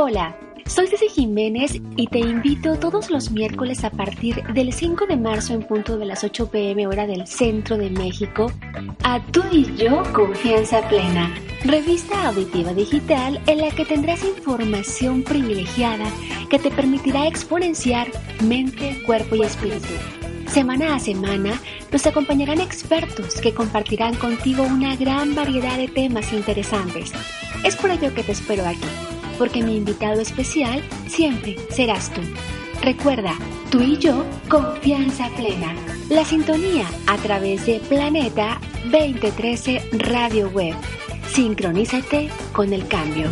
Hola, soy Ceci Jiménez y te invito todos los miércoles a partir del 5 de marzo en punto de las 8 pm hora del centro de México a Tú y yo Confianza Plena, revista auditiva digital en la que tendrás información privilegiada que te permitirá exponenciar mente, cuerpo y espíritu. Semana a semana nos acompañarán expertos que compartirán contigo una gran variedad de temas interesantes. Es por ello que te espero aquí porque mi invitado especial siempre serás tú. Recuerda, tú y yo, confianza plena. La sintonía a través de Planeta 2013 Radio Web. Sincronízate con el cambio.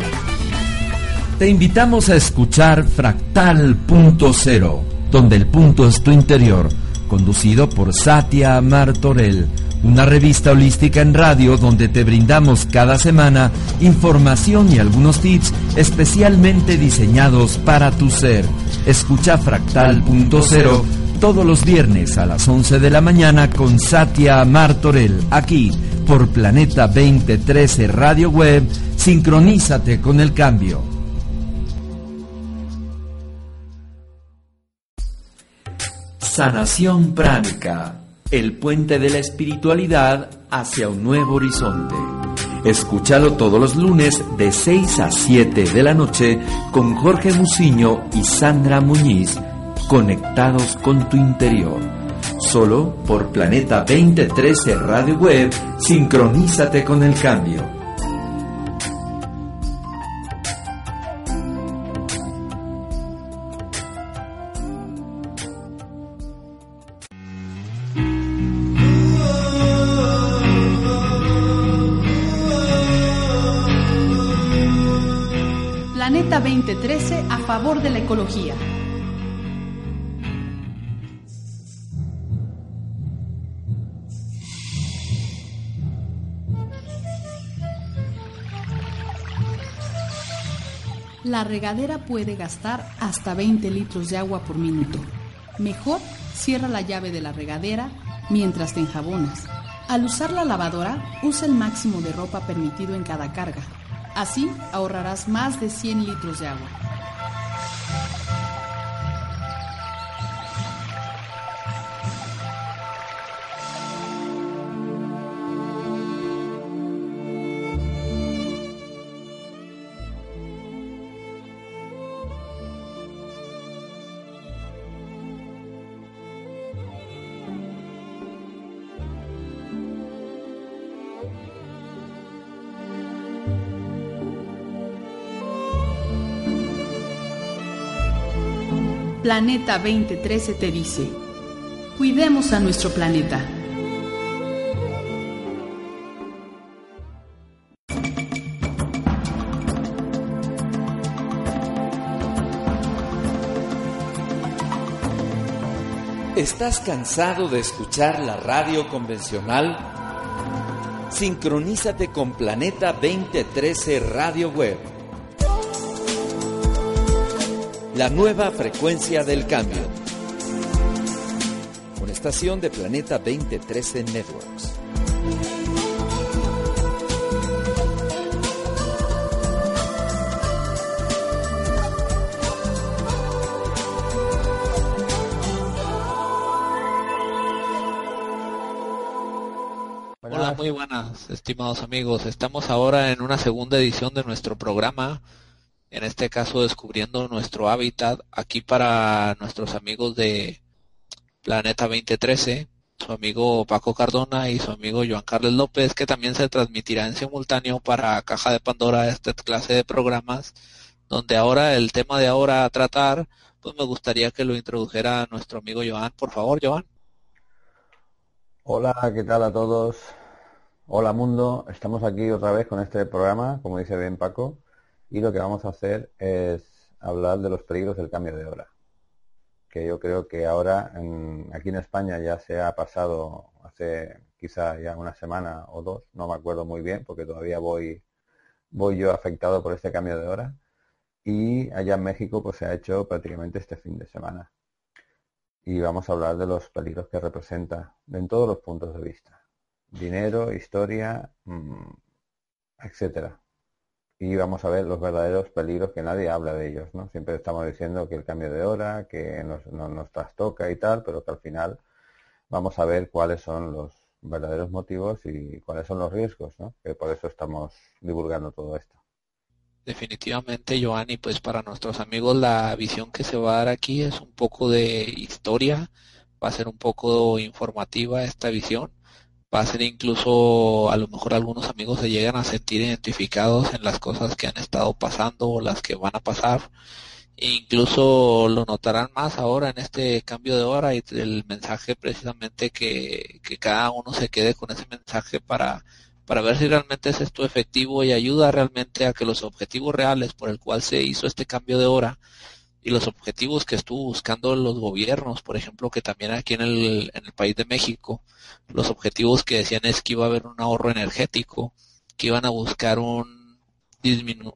Te invitamos a escuchar Fractal.0, donde el punto es tu interior, conducido por Satia Martorell una revista holística en radio donde te brindamos cada semana información y algunos tips especialmente diseñados para tu ser. Escucha Fractal.0 todos los viernes a las 11 de la mañana con Satya Martorell, aquí por Planeta 2013 Radio Web. Sincronízate con el cambio. Sanación pránica el puente de la espiritualidad hacia un nuevo horizonte. Escúchalo todos los lunes de 6 a 7 de la noche con Jorge Musiño y Sandra Muñiz, conectados con tu interior. Solo por Planeta 2013 Radio Web, sincronízate con el cambio. Ecología. La regadera puede gastar hasta 20 litros de agua por minuto. Mejor cierra la llave de la regadera mientras te enjabonas. Al usar la lavadora, usa el máximo de ropa permitido en cada carga Así ahorrarás más de 100 litros de agua. Planeta 2013 te dice, cuidemos a nuestro planeta. ¿Estás cansado de escuchar la radio convencional? Sincronízate con Planeta 2013 Radio Web la nueva frecuencia del cambio. Una estación de Planeta 2013 Networks. Hola, muy buenas, estimados amigos. Estamos ahora en una segunda edición de nuestro programa en este caso descubriendo nuestro hábitat aquí para nuestros amigos de Planeta 2013, su amigo Paco Cardona y su amigo Joan Carlos López, que también se transmitirá en simultáneo para Caja de Pandora esta clase de programas, donde ahora el tema de ahora a tratar, pues me gustaría que lo introdujera nuestro amigo Joan, por favor, Joan. Hola, ¿qué tal a todos? Hola mundo, estamos aquí otra vez con este programa, como dice bien Paco, y lo que vamos a hacer es hablar de los peligros del cambio de hora, que yo creo que ahora aquí en España ya se ha pasado hace quizá ya una semana o dos, no me acuerdo muy bien porque todavía voy, voy yo afectado por este cambio de hora, y allá en México pues se ha hecho prácticamente este fin de semana. Y vamos a hablar de los peligros que representa en todos los puntos de vista dinero, historia, mm, etcétera. Y vamos a ver los verdaderos peligros que nadie habla de ellos, ¿no? Siempre estamos diciendo que el cambio de hora, que nos, nos trastoca y tal, pero que al final vamos a ver cuáles son los verdaderos motivos y cuáles son los riesgos, ¿no? Que por eso estamos divulgando todo esto. Definitivamente, Joanny, pues para nuestros amigos la visión que se va a dar aquí es un poco de historia, va a ser un poco informativa esta visión va a ser incluso a lo mejor algunos amigos se llegan a sentir identificados en las cosas que han estado pasando o las que van a pasar. E incluso lo notarán más ahora en este cambio de hora y el mensaje precisamente que, que cada uno se quede con ese mensaje para, para ver si realmente es esto efectivo y ayuda realmente a que los objetivos reales por el cual se hizo este cambio de hora y los objetivos que estuvo buscando los gobiernos, por ejemplo, que también aquí en el, en el país de México, los objetivos que decían es que iba a haber un ahorro energético, que iban a buscar un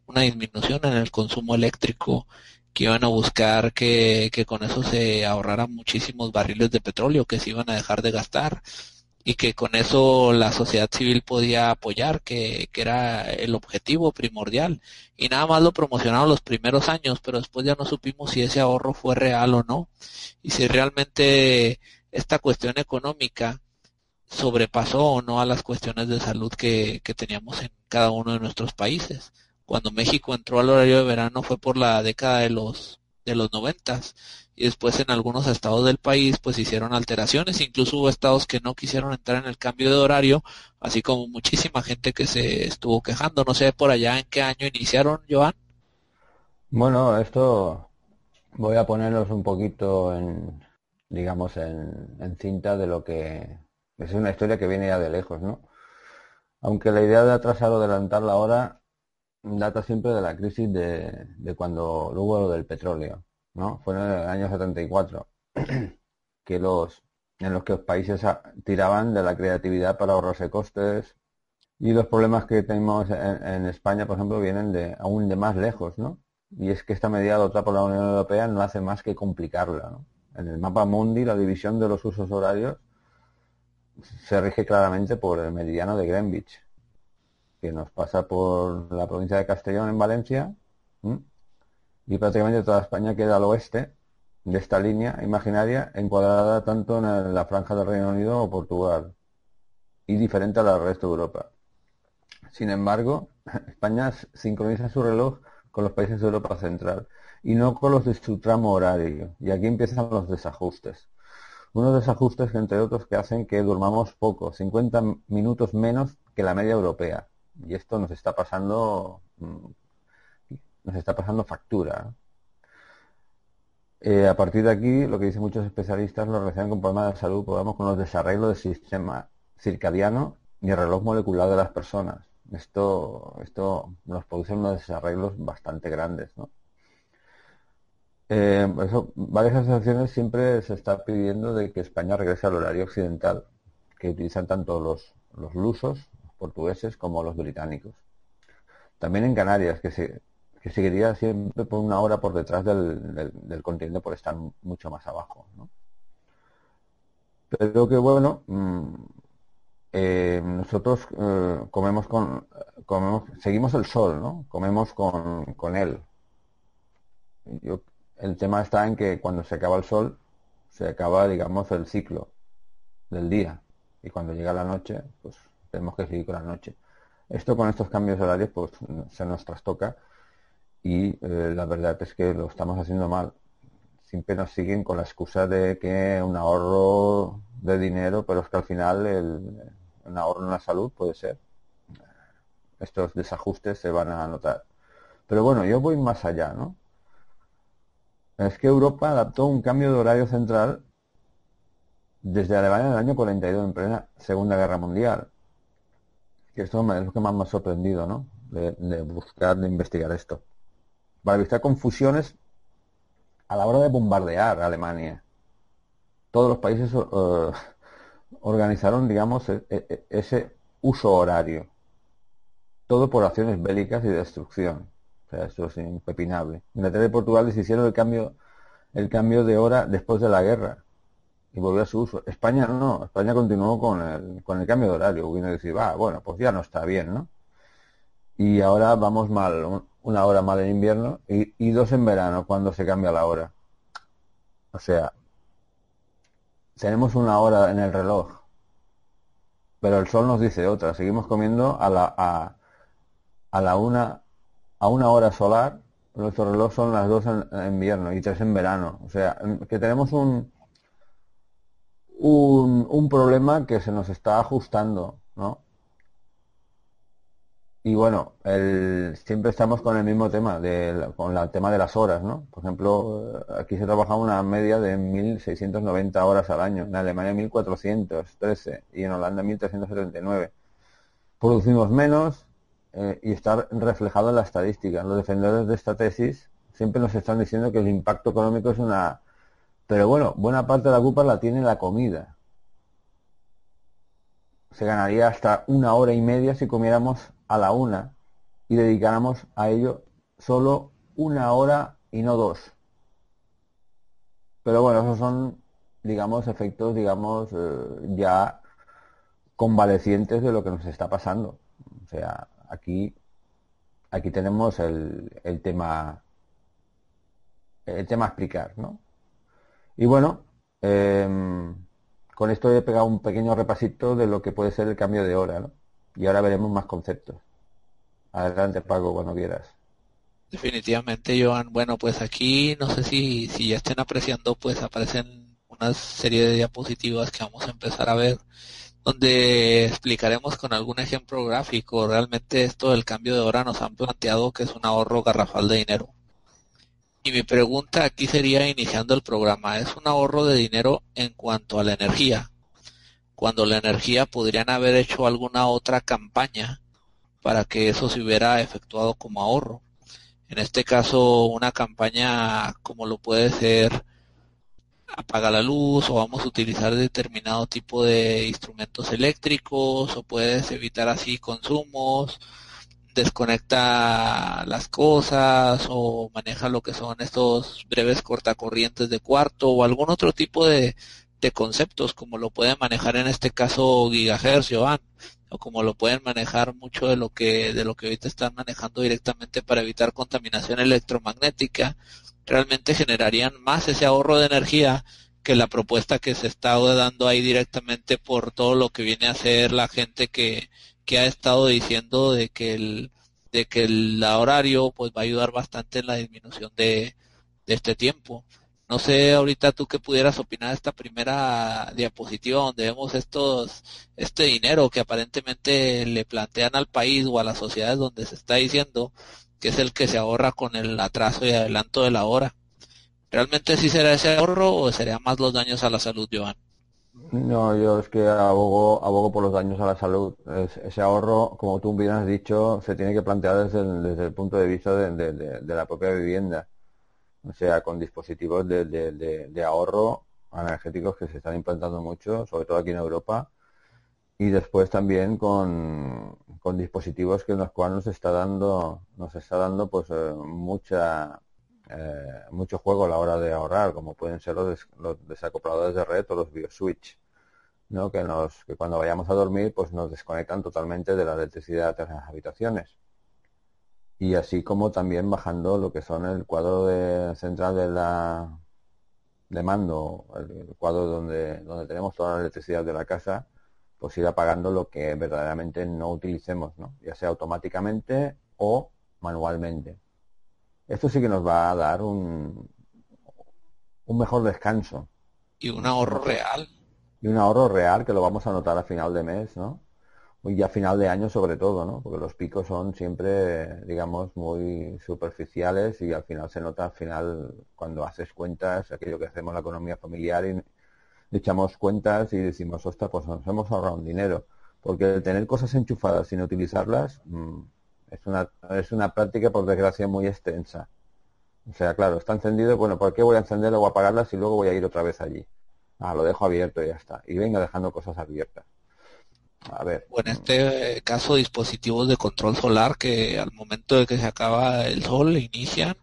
una disminución en el consumo eléctrico, que iban a buscar que, que con eso se ahorraran muchísimos barriles de petróleo que se iban a dejar de gastar, y que con eso la sociedad civil podía apoyar, que, que, era el objetivo primordial. Y nada más lo promocionaron los primeros años, pero después ya no supimos si ese ahorro fue real o no, y si realmente esta cuestión económica sobrepasó o no a las cuestiones de salud que, que teníamos en cada uno de nuestros países. Cuando México entró al horario de verano fue por la década de los de los noventas y después en algunos estados del país pues hicieron alteraciones, incluso hubo estados que no quisieron entrar en el cambio de horario, así como muchísima gente que se estuvo quejando, no sé por allá en qué año iniciaron, Joan. Bueno, esto voy a ponernos un poquito en, digamos, en, en cinta de lo que es una historia que viene ya de lejos, ¿no? Aunque la idea de atrasar o adelantar la hora data siempre de la crisis de, de cuando hubo lo del petróleo. ¿No? Fue en el año 74 que los en los que los países tiraban de la creatividad para ahorrarse costes y los problemas que tenemos en, España, por ejemplo, vienen de aún de más lejos, ¿no? Y es que esta medida adoptada por la Unión Europea no hace más que complicarla, ¿no? En el mapa mundi la división de los usos horarios se rige claramente por el meridiano de Greenwich, que nos pasa por la provincia de Castellón en Valencia, y prácticamente toda España queda al oeste de esta línea imaginaria encuadrada tanto en la franja del Reino Unido o Portugal y diferente a la resto de Europa. Sin embargo, España sincroniza su reloj con los países de Europa Central y no con los de su tramo horario. Y aquí empiezan los desajustes. Unos desajustes, entre otros, que hacen que durmamos poco, 50 minutos menos que la media europea. Y esto nos está pasando mm, nos está pasando factura. Eh, a partir de aquí, lo que dicen muchos especialistas lo relacionan con problemas de salud, podemos con los desarreglos del sistema circadiano y el reloj molecular de las personas. Esto, esto nos produce unos desarreglos bastante grandes, ¿no? Eh, eso, varias asociaciones siempre se está pidiendo de que España regrese al horario occidental, que utilizan tanto los, los lusos, los portugueses, como los británicos. También en Canarias, que se, que seguiría siempre por una hora por detrás del, del, continente por estar mucho más abajo. ¿no? Pero que bueno, mm, eh, nosotros eh, comemos con, comemos, seguimos el sol, ¿no? Comemos con, con él. Yo, el tema está en que cuando se acaba el sol, se acaba, digamos, el ciclo del día. Y cuando llega la noche, pues tenemos que seguir con la noche. Esto con estos cambios horarios, pues se nos trastoca y eh, la verdad es que lo estamos haciendo mal. Siempre nos siguen con la excusa de que un ahorro de dinero, pero es que al final el, un ahorro en la salud puede ser. Estos desajustes se van a notar. Pero bueno, yo voy más allá, ¿no? Es que Europa adaptó un cambio de horario central desde Alemania en el año 42, en plena Segunda Guerra Mundial. Que esto es lo que más me ha sorprendido, ¿no? De, buscar, de investigar esto. Para evitar confusiones a la hora de bombardear Alemania. Todos los países eh, organizaron, digamos, e, e, e, ese uso horario. Todo por acciones bélicas y destrucción. O sea, esto es impepinable. Inglaterra y Portugal se hicieron el cambio, el cambio de hora después de la guerra y volvió a su uso. España no, España continuó con el, con el cambio de horario. Vino a decir, va, bueno, pues ya no está bien, ¿no? Y ahora vamos mal, una hora mal en invierno y, y dos en verano, cuando se cambia la hora. O sea, tenemos una hora en el reloj, pero el sol nos dice otra. Seguimos comiendo a la, a, a la una, a una hora solar. Nuestro reloj son las dos en, en invierno y tres en verano. O sea, que tenemos un, un, un problema que se nos está ajustando, ¿no? Y bueno, el, siempre estamos con el mismo tema, de, con el tema de las horas, ¿no? Por ejemplo, aquí se trabaja una media de 1.690 horas al año, en Alemania 1.413 y en Holanda 1.379. Producimos menos eh, y está reflejado en la estadística. Los defensores de esta tesis siempre nos están diciendo que el impacto económico es una pero bueno, buena parte de la culpa la tiene la comida. Se ganaría hasta una hora y media si comiéramos a la una y dedicáramos a ello solo una hora y no dos. Pero bueno, esos son, digamos, efectos, digamos, eh, ya convalecientes de lo que nos está pasando. O sea, aquí, aquí tenemos el, el tema, el tema a explicar, ¿no? Y bueno, em, con esto he pegado un pequeño repasito de lo que puede ser el cambio de hora, ¿no? Y ahora veremos más conceptos. Adelante, Paco, cuando quieras. Definitivamente, Joan. Bueno, pues aquí no sé si, si ya estén apreciando, pues aparecen una serie de diapositivas que vamos a empezar a ver, donde explicaremos con algún ejemplo gráfico. Realmente esto del cambio de hora nos han planteado que es un ahorro garrafal de dinero. Y mi pregunta aquí sería, iniciando el programa, ¿es un ahorro de dinero en cuanto a la energía? Cuando la energía podrían haber hecho alguna otra campaña para que eso se hubiera efectuado como ahorro. En este caso, una campaña como lo puede ser apaga la luz o vamos a utilizar determinado tipo de instrumentos eléctricos o puedes evitar así consumos desconecta las cosas o maneja lo que son estos breves cortacorrientes de cuarto o algún otro tipo de, de conceptos como lo pueden manejar en este caso gigahertz Joan o como lo pueden manejar mucho de lo que de lo que ahorita están manejando directamente para evitar contaminación electromagnética realmente generarían más ese ahorro de energía que la propuesta que se está dando ahí directamente por todo lo que viene a ser la gente que, que ha estado diciendo de que el de que el horario pues va a ayudar bastante en la disminución de, de este tiempo. No sé ahorita tú que pudieras opinar de esta primera diapositiva donde vemos estos este dinero que aparentemente le plantean al país o a las sociedades donde se está diciendo que es el que se ahorra con el atraso y adelanto de la hora. ¿Realmente sí será ese ahorro o sería más los daños a la salud, Joan? No, yo es que abogo, abogo por los daños a la salud. ese ahorro, como tú bien has dicho, se tiene que plantear desde el, punto de vista de, la propia vivienda. O sea, con dispositivos de, ahorro energéticos que se están implantando mucho, sobre todo aquí en Europa. Y después también con, dispositivos que en los cuales nos está dando, nos está dando pues eh, mucha eh, mucho juego a la hora de ahorrar, como pueden ser los, desacopladores de red o los bioswitch, ¿no? que, nos, que cuando vayamos a dormir pues nos desconectan totalmente de la electricidad de las habitaciones. Y así como también bajando lo que son el cuadro de, central de la de mando, el cuadro donde, donde tenemos toda la electricidad de la casa, pues ir apagando lo que verdaderamente no utilicemos, ¿no? ya sea automáticamente o manualmente. Esto sí que nos va a dar un, un mejor descanso. Y un ahorro real. Y un ahorro real que lo vamos a notar a final de mes, ¿no? Y a final de año sobre todo, ¿no? Porque los picos son siempre, digamos, muy superficiales y al final se nota al final cuando haces cuentas aquello que hacemos la economía familiar y echamos cuentas y decimos, ostras, pues nos hemos ahorrado un dinero. Porque el tener cosas enchufadas sin utilizarlas mm, es, una, es una práctica, por desgracia, muy extensa. O sea, claro, está encendido, bueno, ¿por qué voy a encenderlo o apagarlas y luego voy a ir otra vez allí? Ah, lo dejo abierto y ya está. Y venga dejando cosas abiertas. A ver. O en este caso, dispositivos de control solar que al momento de que se acaba el sol inician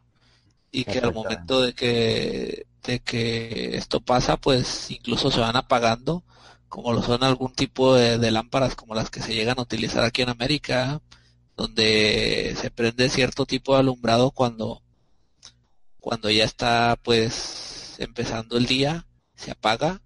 y que al momento de que de que esto pasa, pues incluso se van apagando, como lo son algún tipo de, lámparas como las que se llegan a utilizar aquí en América, donde se prende cierto tipo de alumbrado cuando cuando ya está pues empezando el día, se apaga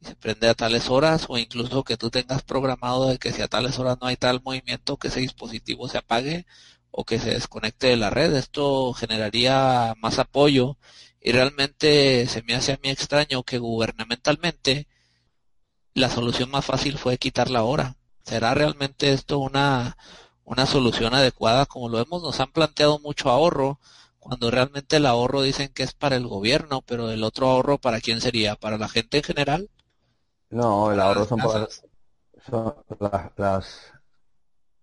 y se prende a tales horas o incluso que tú tengas programado de que si a tales horas no hay tal movimiento que ese dispositivo se apague o que se desconecte de la red. Esto generaría más apoyo y realmente se me hace a mí extraño que gubernamentalmente la solución más fácil fue quitar la hora. ¿Será realmente esto una, una solución adecuada? Como lo hemos, nos han planteado mucho ahorro, cuando realmente el ahorro dicen que es para el gobierno, pero el otro ahorro para quién sería? ¿Para la gente en general? No, el ahorro son para son las,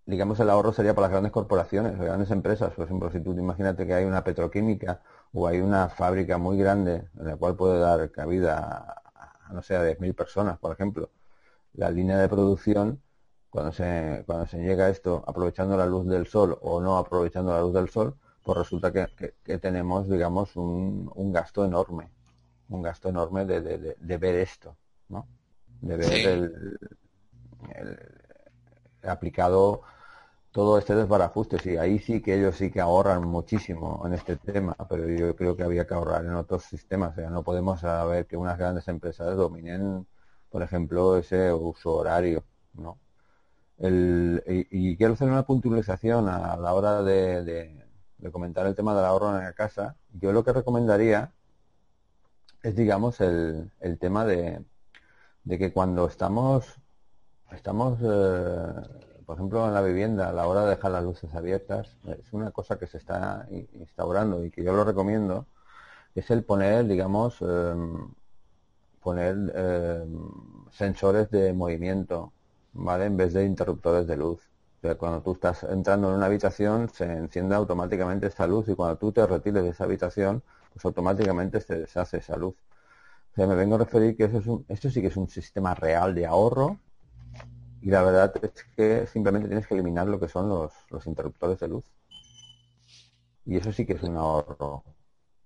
digamos el ahorro sería para las grandes corporaciones, las grandes empresas. Por ejemplo, si tú imagínate que hay una petroquímica o hay una fábrica muy grande en la cual puede dar cabida a, no sé, a 10.000 personas, por ejemplo. La línea de producción, cuando se, cuando se llega a esto aprovechando la luz del sol o no aprovechando la luz del sol, pues resulta que, tenemos, digamos, un, un, gasto enorme, un gasto enorme de, de, ver esto, ¿no? De ver el, aplicado todo este desbarajuste. Sí, ahí sí que ellos sí que ahorran muchísimo en este tema, pero yo creo que había que ahorrar en otros sistemas. O sea, no podemos saber que unas grandes empresas dominen, por ejemplo, ese uso horario, ¿no? El, y, quiero hacer una puntualización a la hora de de comentar el tema del ahorro en la casa, yo lo que recomendaría es, digamos, el, el tema de, de, que cuando estamos, estamos eh, por ejemplo, en la vivienda, a la hora de dejar las luces abiertas, es una cosa que se está instaurando y que yo lo recomiendo, es el poner, digamos, em, poner em, sensores de movimiento, ¿vale? En vez de interruptores de luz cuando tú estás entrando en una habitación se enciende automáticamente esa luz y cuando tú te retires de esa habitación, pues automáticamente se deshace esa luz. O sea, me vengo a referir que eso esto sí que es un sistema real de ahorro y la verdad es que simplemente tienes que eliminar lo que son los interruptores de luz. Y eso sí que es un ahorro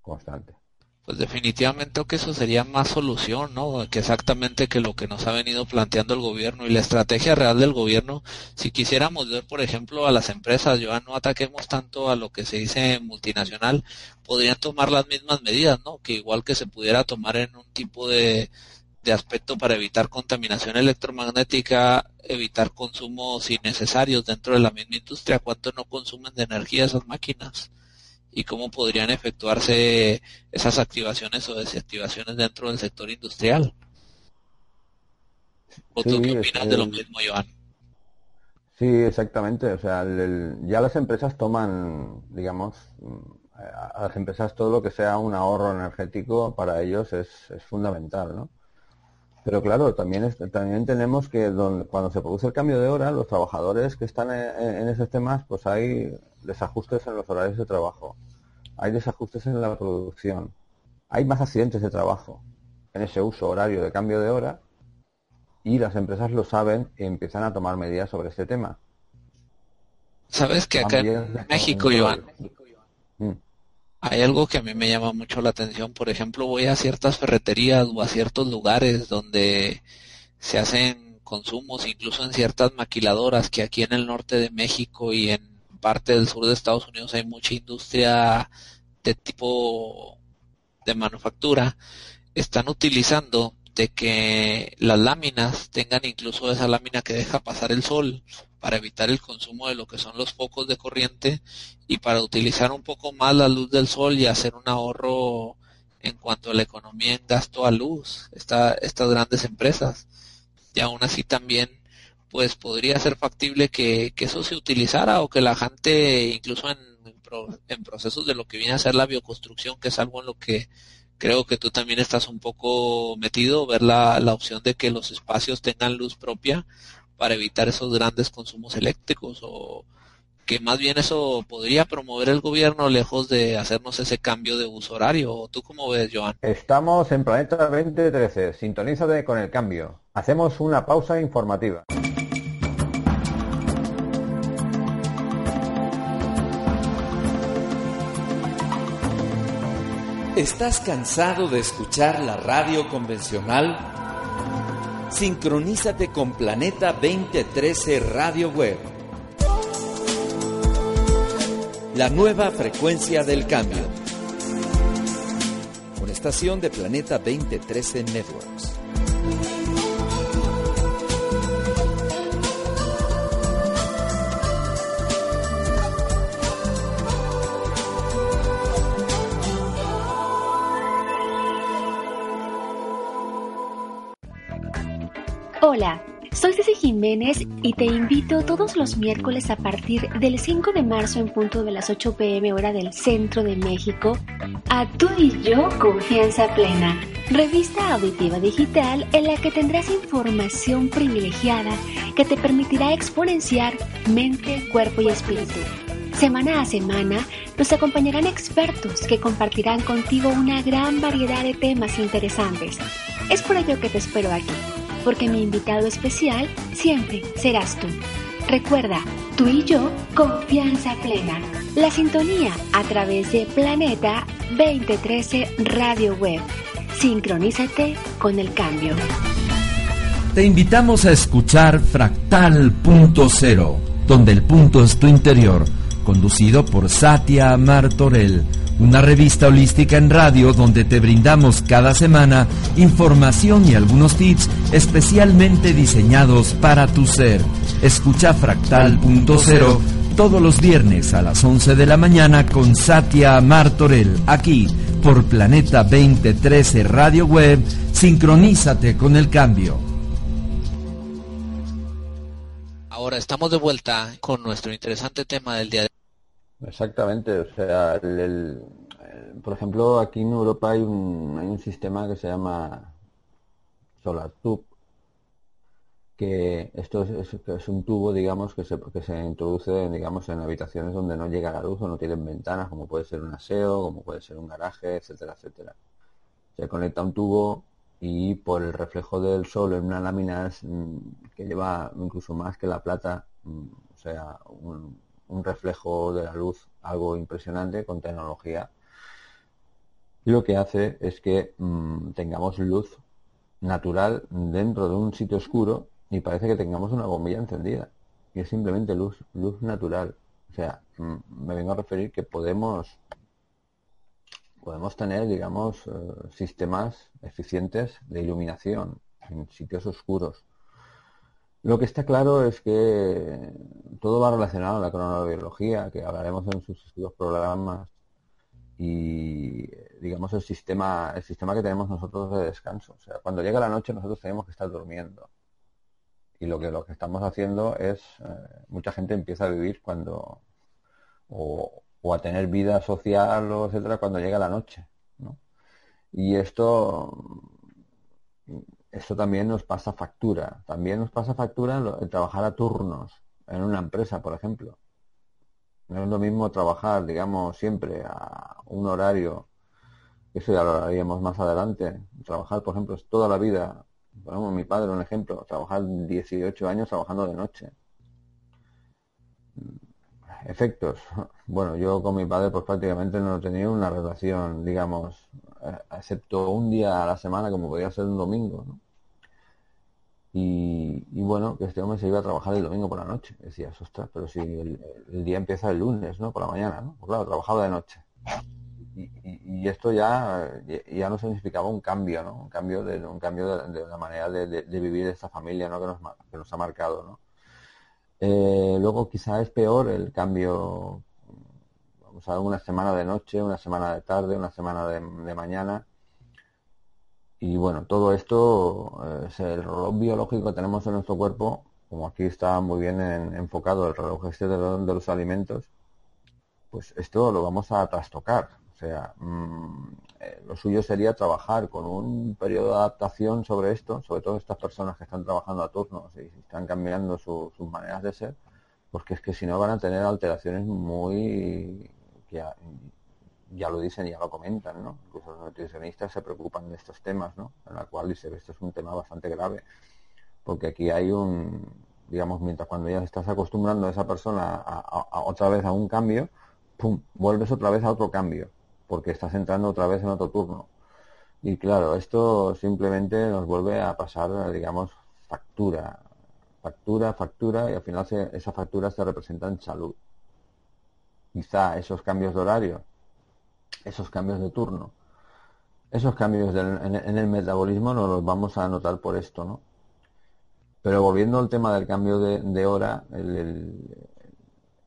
constante pues definitivamente que eso sería más solución, ¿no? Que exactamente que lo que nos ha venido planteando el gobierno y la estrategia real del gobierno. Si quisiéramos ver, por ejemplo, a las empresas, ya no ataquemos tanto a lo que se dice multinacional, podrían tomar las mismas medidas, ¿no? Que igual que se pudiera tomar en un tipo de, de aspecto para evitar contaminación electromagnética, evitar consumos innecesarios dentro de la misma industria, ¿cuánto no consumen de energía esas máquinas? Y cómo podrían efectuarse esas activaciones o desactivaciones dentro del sector industrial. ¿O tú qué opinas de lo mismo, Joan? Sí, exactamente. O sea, ya las empresas toman, digamos, a las empresas todo lo que sea un ahorro energético para ellos es, es fundamental, ¿no? Pero claro, también, también tenemos que cuando se produce el cambio de hora, los trabajadores que están en, esos temas, pues hay desajustes en los horarios de trabajo, hay desajustes en la producción, hay más accidentes de trabajo en ese uso horario de cambio de hora y las empresas lo saben y empiezan a tomar medidas sobre este tema. ¿Sabes que acá en México, Iván, mm. Hay algo que a mí me llama mucho la atención, por ejemplo, voy a ciertas ferreterías o a ciertos lugares donde se hacen consumos, incluso en ciertas maquiladoras, que aquí en el norte de México y en parte del sur de Estados Unidos hay mucha industria de tipo de manufactura, están utilizando de que las láminas tengan incluso esa lámina que deja pasar el sol para evitar el consumo de lo que son los focos de corriente y para utilizar un poco más la luz del sol y hacer un ahorro en cuanto a la economía en gasto a luz, esta, estas grandes empresas. Y aún así también, pues podría ser factible que, eso se utilizara o que la gente, incluso en, en procesos de lo que viene a ser la bioconstrucción, que es algo en lo que creo que tú también estás un poco metido, ver la, la opción de que los espacios tengan luz propia para evitar esos grandes consumos eléctricos o que más bien eso podría promover el gobierno lejos de hacernos ese cambio de uso horario. ¿Tú cómo ves, Joan? Estamos en Planeta 2013. Sintonízate con el cambio. Hacemos una pausa informativa. ¿Estás cansado de escuchar la radio convencional? Sincronízate con Planeta 2013 Radio Web. La nueva frecuencia del cambio. Una estación de Planeta 2013 Networks. Hola, soy Ceci Jiménez y te invito todos los miércoles a partir del 5 de marzo en punto de las 8 pm hora del centro de México a Tú y yo Confianza Plena, revista auditiva digital en la que tendrás información privilegiada que te permitirá exponenciar mente, cuerpo y espíritu. Semana a semana nos acompañarán expertos que compartirán contigo una gran variedad de temas interesantes. Es por ello que te espero aquí porque mi invitado especial siempre serás tú. Recuerda, tú y yo, confianza plena. La sintonía a través de Planeta 2013 Radio Web. Sincronízate con el cambio. Te invitamos a escuchar Fractal.0, donde el punto es tu interior, conducido por Satia Martorell una revista holística en radio donde te brindamos cada semana información y algunos tips especialmente diseñados para tu ser. Escucha Fractal.0 todos los viernes a las 11 de la mañana con Satya Martorell, aquí por Planeta 2013 Radio Web. Sincronízate con el cambio. Ahora estamos de vuelta con nuestro interesante tema del día de Exactamente, o sea, por ejemplo, aquí en Europa hay un, hay un sistema que se llama SolarTube, que esto es, un tubo, digamos, que se, que se introduce, digamos, en habitaciones donde no llega la luz o no tienen ventanas, como puede ser un aseo, como puede ser un garaje, etcétera, etcétera. Se conecta un tubo y por el reflejo del sol en una lámina mm, que lleva incluso más que la plata, mm, o sea, un, un reflejo de la luz algo impresionante con tecnología. lo que hace es que mm, tengamos luz natural dentro de un sitio oscuro y parece que tengamos una bombilla encendida. Y es simplemente luz, luz natural. O sea, mm, me vengo a referir que podemos podemos tener, digamos, eh, sistemas eficientes de iluminación en sitios oscuros lo que está claro es que todo va relacionado a la cronobiología, que hablaremos en sucesivos programas, y digamos el sistema, el sistema que tenemos nosotros de descanso. O sea, cuando llega la noche nosotros tenemos que estar durmiendo. Y lo que lo que estamos haciendo es, eh, mucha gente empieza a vivir cuando, o, o, a tener vida social o etcétera cuando llega la noche. ¿no? Y esto eso también nos pasa factura. También nos pasa factura el trabajar a turnos en una empresa, por ejemplo. No es lo mismo trabajar, digamos, siempre a un horario, eso ya lo haríamos más adelante. Trabajar, por ejemplo, toda la vida, ponemos mi padre un ejemplo, trabajar 18 años trabajando de noche. Efectos. Bueno, yo con mi padre pues prácticamente no tenido una relación, digamos, excepto un día a la semana como podía ser un domingo, ¿no? Y, bueno, que este hombre se iba a trabajar el domingo por la noche. Decía, ostras, pero si el, día empieza el lunes, ¿no? Por la mañana, ¿no? Pues claro, trabajaba de noche. Y, esto ya, ya no significaba un cambio, ¿no? Un cambio de, un cambio de, la manera de, vivir esta familia, ¿no? Que nos, que nos ha marcado, ¿no? Eh, luego quizá es peor el cambio, vamos a ver, una semana de noche, una semana de tarde, una semana de mañana y bueno, todo esto eh, es el reloj biológico que tenemos en nuestro cuerpo, como aquí está muy bien enfocado el reloj este de, los alimentos, pues esto lo vamos a trastocar. O sea, mm, eh, lo suyo sería trabajar con un periodo de adaptación sobre esto, sobre todo estas personas que están trabajando a turnos y están cambiando sus maneras de ser, porque es que si no van a tener alteraciones muy ya, ya lo dicen, ya lo comentan, ¿no? Incluso los nutricionistas se preocupan de estos temas, ¿no? En la cual dice esto es un tema bastante grave, porque aquí hay un, digamos, mientras cuando ya estás acostumbrando a esa persona a, otra vez a un cambio, pum, vuelves otra vez a otro cambio, porque estás entrando otra vez en otro turno. Y claro, esto simplemente nos vuelve a pasar, digamos, factura, factura, factura, y al final esa factura se representa en salud. Quizá esos cambios de horario, esos cambios de turno, esos cambios en, el metabolismo no los vamos a notar por esto, ¿no? Pero volviendo al tema del cambio de, hora,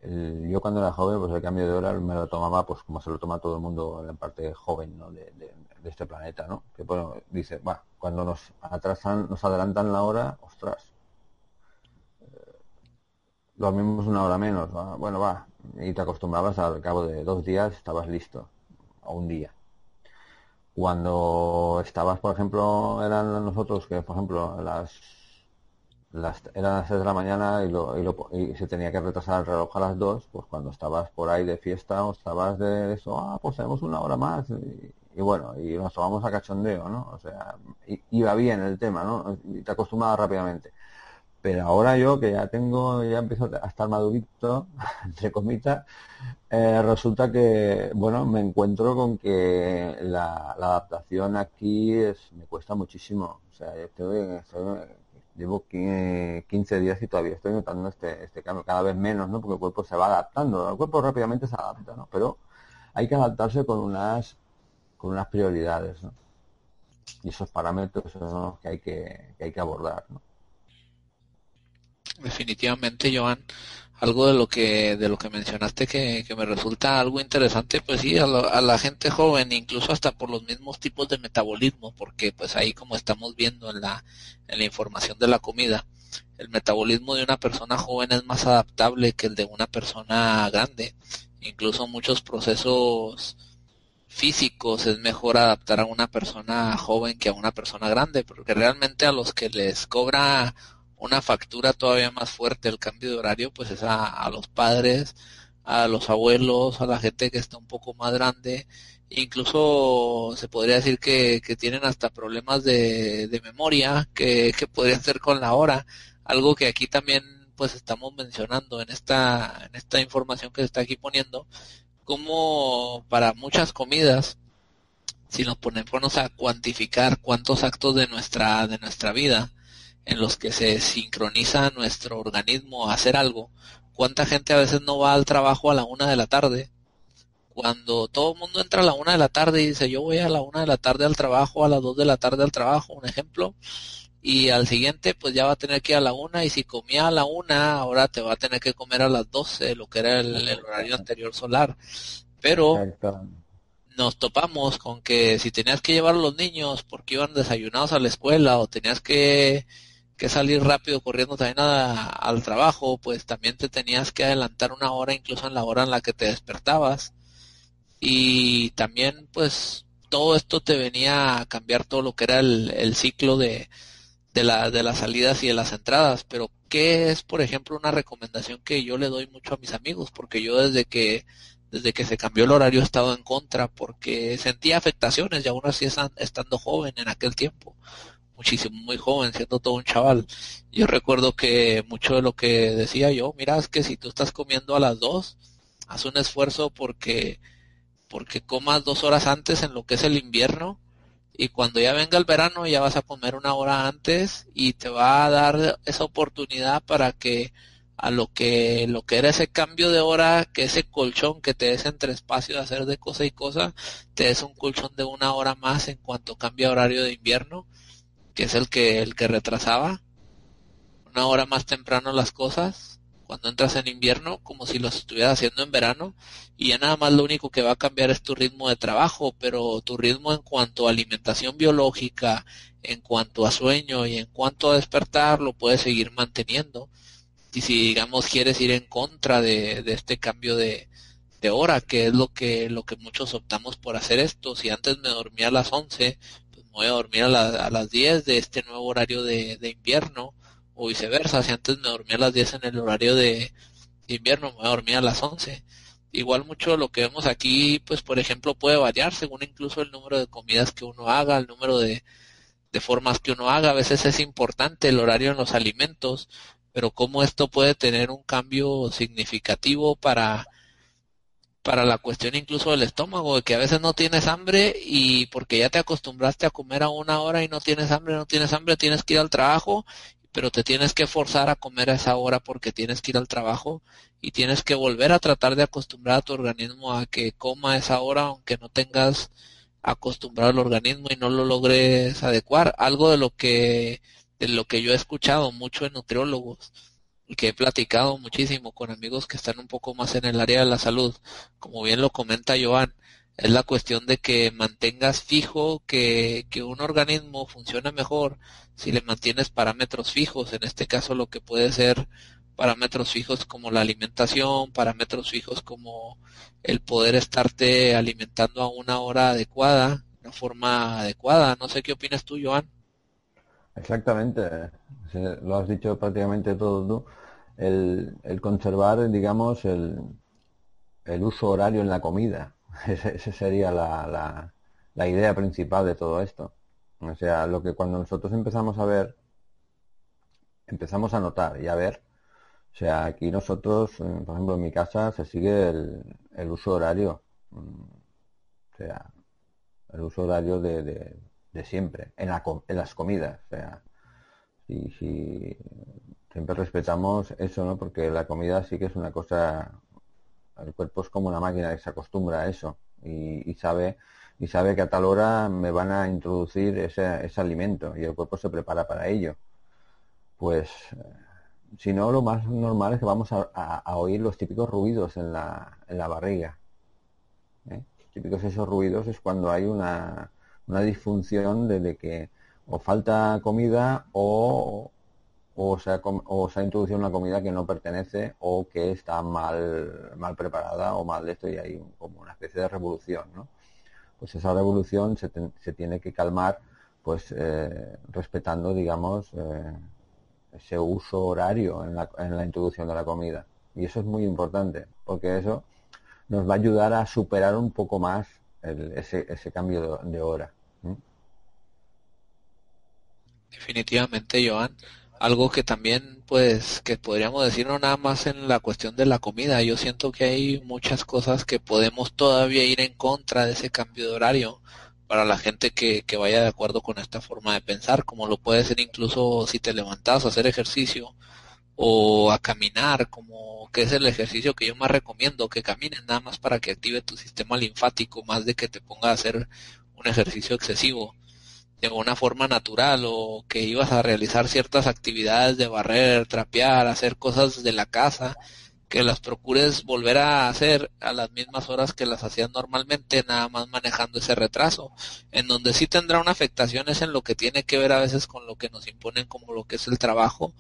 yo cuando era joven, pues el cambio de hora me lo tomaba pues como se lo toma todo el mundo en la parte joven ¿no? de, este planeta, ¿no? Que bueno, dice, va, cuando nos atrasan, nos adelantan la hora, ostras, eh, dormimos una hora menos, bueno, va, y te acostumbrabas al cabo de dos días, estabas listo, a un día cuando estabas, por ejemplo, eran nosotros que, por ejemplo, las las, eran las 6 de la mañana y, lo, y, lo, y, se tenía que retrasar el reloj a las 2, pues cuando estabas por ahí de fiesta o estabas de eso, ah, pues tenemos una hora más y, bueno, y nos tomamos a cachondeo, ¿no? O sea, iba bien el tema, ¿no? Y te acostumbrabas rápidamente. Pero ahora yo que ya tengo, ya empiezo a estar madurito, entre comitas, eh, resulta que, bueno, me encuentro con que la, adaptación aquí es, me cuesta muchísimo. O sea, estoy, estoy llevo 15 días y todavía estoy notando este, este cambio, cada vez menos, ¿no? Porque el cuerpo se va adaptando, el cuerpo rápidamente se adapta, ¿no? Pero hay que adaptarse con unas, con unas prioridades, ¿no? Y esos parámetros son que hay que, que hay que abordar, ¿no? Definitivamente, Joan algo de lo que de lo que mencionaste que, me resulta algo interesante pues sí a, la gente joven incluso hasta por los mismos tipos de metabolismo porque pues ahí como estamos viendo en la en la información de la comida el metabolismo de una persona joven es más adaptable que el de una persona grande. Incluso muchos procesos físicos es mejor adaptar a una persona joven que a una persona grande porque realmente a los que les cobra una factura todavía más fuerte el cambio de horario, pues es a, los padres, a los abuelos, a la gente que está un poco más grande, incluso se podría decir que, tienen hasta problemas de, memoria que, que podrían ser con la hora, algo que aquí también pues estamos mencionando en esta, en esta información que se está aquí poniendo, como para muchas comidas, si nos ponemos a cuantificar cuántos actos de nuestra, de nuestra vida en los que se sincroniza nuestro organismo a hacer algo. ¿Cuánta gente a veces no va al trabajo a la una de la tarde? Cuando todo el mundo entra a la una de la tarde y dice yo voy a la una de la tarde al trabajo, a las dos de la tarde al trabajo, un ejemplo, y al siguiente pues ya va a tener que ir a la una y si comía a la una, ahora te va a tener que comer a las doce, lo que era el, horario anterior solar. Pero nos topamos con que si tenías que llevar a los niños porque iban desayunados a la escuela o tenías que que salir rápido corriendo también al trabajo, pues también te tenías que adelantar una hora incluso en la hora en la que te despertabas. Y también pues todo esto te venía a cambiar todo lo que era el, ciclo de, de, la, de las salidas y de las entradas. Pero ¿qué es, por ejemplo, una recomendación que yo le doy mucho a mis amigos? Porque yo desde que desde que se cambió el horario he estado en contra porque sentía afectaciones y aún así estando joven en aquel tiempo muchísimo, muy joven, siendo todo un chaval. Yo recuerdo que mucho de lo que decía yo, mira, es que si tú estás comiendo a las dos, haz un esfuerzo porque, porque comas dos horas antes en lo que es el invierno y cuando ya venga el verano ya vas a comer una hora antes y te va a dar esa oportunidad para que a lo que lo que era ese cambio de hora, que ese colchón que te des entre espacio de hacer de cosa y cosa, te des un colchón de una hora más en cuanto cambia horario de invierno que es el que el que retrasaba una hora más temprano las cosas cuando entras en invierno como si lo estuvieras haciendo en verano y ya nada más lo único que va a cambiar es tu ritmo de trabajo pero tu ritmo en cuanto a alimentación biológica en cuanto a sueño y en cuanto a despertar lo puedes seguir manteniendo y si digamos quieres ir en contra de, de este cambio de, de hora, que es lo que, lo que muchos optamos por hacer esto. Si antes me dormía a las 11, pues me voy a dormir a, a las 10 de este nuevo horario de, de, invierno, o viceversa. Si antes me dormía a las 10 en el horario de, invierno, me voy a dormir a las 11. Igual mucho lo que vemos aquí, pues por ejemplo, puede variar según incluso el número de comidas que uno haga, el número de, de formas que uno haga. A veces es importante el horario en los alimentos, pero cómo esto puede tener un cambio significativo para para la cuestión incluso del estómago, de que a veces no tienes hambre y porque ya te acostumbraste a comer a una hora y no tienes hambre, no tienes hambre, tienes que ir al trabajo, pero te tienes que forzar a comer a esa hora porque tienes que ir al trabajo y tienes que volver a tratar de acostumbrar a tu organismo a que coma a esa hora aunque no tengas acostumbrado el organismo y no lo logres adecuar. Algo de lo que de lo que yo he escuchado mucho en nutriólogos que he platicado muchísimo con amigos que están un poco más en el área de la salud, como bien lo comenta Joan, es la cuestión de que mantengas fijo que, que un organismo funciona mejor si le mantienes parámetros fijos, en este caso lo que puede ser parámetros fijos como la alimentación, parámetros fijos como el poder estarte alimentando a una hora adecuada, una forma adecuada. No sé qué opinas tú, Joan. Exactamente, lo has dicho prácticamente todo tú. El, conservar, digamos, el, el, uso horario en la comida. Esa sería la, la, la, idea principal de todo esto. O sea, lo que cuando nosotros empezamos a ver, empezamos a notar y a ver, o sea, aquí nosotros, eh, por ejemplo, en mi casa se sigue el, el uso horario. Mm, o sea, el uso horario de, de, de siempre, en, la, en las comidas. O sea, si siempre respetamos eso, ¿no? Porque la comida sí que es una cosa, el cuerpo es como una máquina que se acostumbra a eso y, sabe y sabe que a tal hora me van a introducir ese, alimento y el cuerpo se prepara para ello. Pues si no, lo más normal es que vamos a, oír los típicos ruidos en la, en la barriga. ¿eh? Típicos esos ruidos es cuando hay una, una disfunción de, que o falta comida o, o, se ha, o se ha introducido una comida que no pertenece o que está mal, mal preparada o mal de esto y hay como una especie de revolución, ¿no? Pues esa revolución se, se tiene que calmar pues eh, respetando, digamos, eh, ese uso horario en la, en la introducción de la comida. Y eso es muy importante, porque eso nos va a ayudar a superar un poco más ese, ese cambio de, hora. Definitivamente, Joan. Algo que también, pues, que podríamos decir no nada más en la cuestión de la comida. Yo siento que hay muchas cosas que podemos todavía ir en contra de ese cambio de horario para la gente que, que vaya de acuerdo con esta forma de pensar, como lo puede ser incluso si te levantas a hacer ejercicio o a caminar, como que es el ejercicio que yo más recomiendo, que camines nada más para que active tu sistema linfático, más de que te ponga a hacer un ejercicio excesivo de una forma natural o que ibas a realizar ciertas actividades de barrer, trapear, hacer cosas de la casa, que las procures volver a hacer a las mismas horas que las hacías normalmente, nada más manejando ese retraso, en donde sí tendrá una afectación es en lo que tiene que ver a veces con lo que nos imponen como lo que es el trabajo,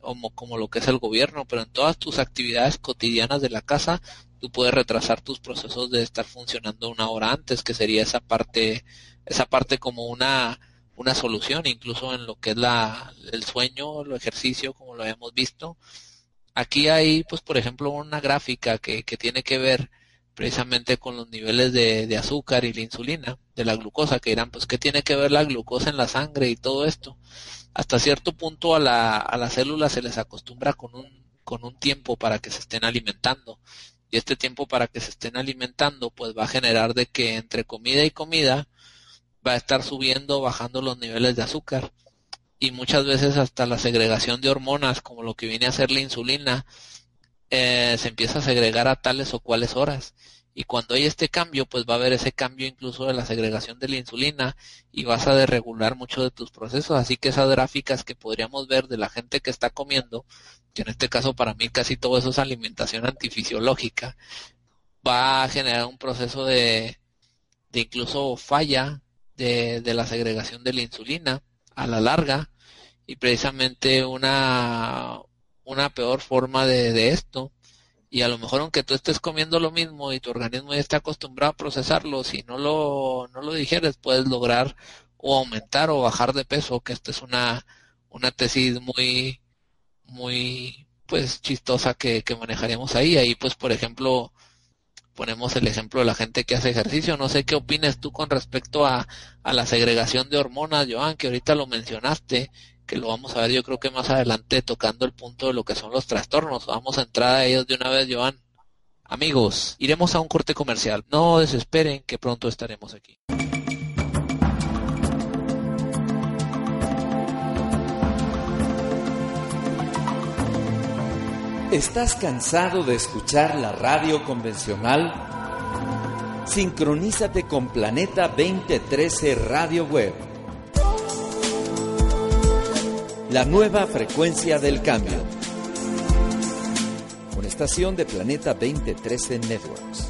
como, como lo que es el gobierno, pero en todas tus actividades cotidianas de la casa, tú puedes retrasar tus procesos de estar funcionando una hora antes, que sería esa parte, esa parte como una, una solución, incluso en lo que es la, el sueño, el ejercicio, como lo habíamos visto. Aquí hay, pues, por ejemplo, una gráfica que, que tiene que ver precisamente con los niveles de, de, azúcar y la insulina, de la glucosa, que dirán, pues, ¿qué tiene que ver la glucosa en la sangre y todo esto? hasta cierto punto a la, a las células se les acostumbra con un, con un tiempo para que se estén alimentando. Y este tiempo para que se estén alimentando, pues va a generar de que entre comida y comida va a estar subiendo bajando los niveles de azúcar. Y muchas veces hasta la segregación de hormonas, como lo que viene a ser la insulina, eh, se empieza a segregar a tales o cuales horas y cuando hay este cambio, pues va a haber ese cambio incluso de la segregación de la insulina y vas a desregular mucho de tus procesos. Así que esas gráficas que podríamos ver de la gente que está comiendo, que en este caso para mí casi todo eso es alimentación antifisiológica, va a generar un proceso de, de incluso falla de, la segregación de la insulina a la larga y precisamente una, una peor forma de esto y a lo mejor aunque tú estés comiendo lo mismo y tu organismo ya está acostumbrado a procesarlo, si no lo, no lo digieres, puedes lograr o aumentar o bajar de peso, que esta es una, una tesis muy, muy, pues chistosa que, que manejaríamos ahí. Ahí, pues, por ejemplo, ponemos el ejemplo de la gente que hace ejercicio. No sé qué opines tú con respecto a, a la segregación de hormonas, Joan, que ahorita lo mencionaste, que lo vamos a ver yo creo que más adelante tocando el punto de lo que son los trastornos. Vamos a entrar a ellos de una vez, Joan. Amigos, iremos a un corte comercial. No desesperen que pronto estaremos aquí. ¿Estás cansado de escuchar la radio convencional? Sincronízate con Planeta 2013 Radio Web la nueva frecuencia del cambio. Una estación de Planeta 2013 Networks.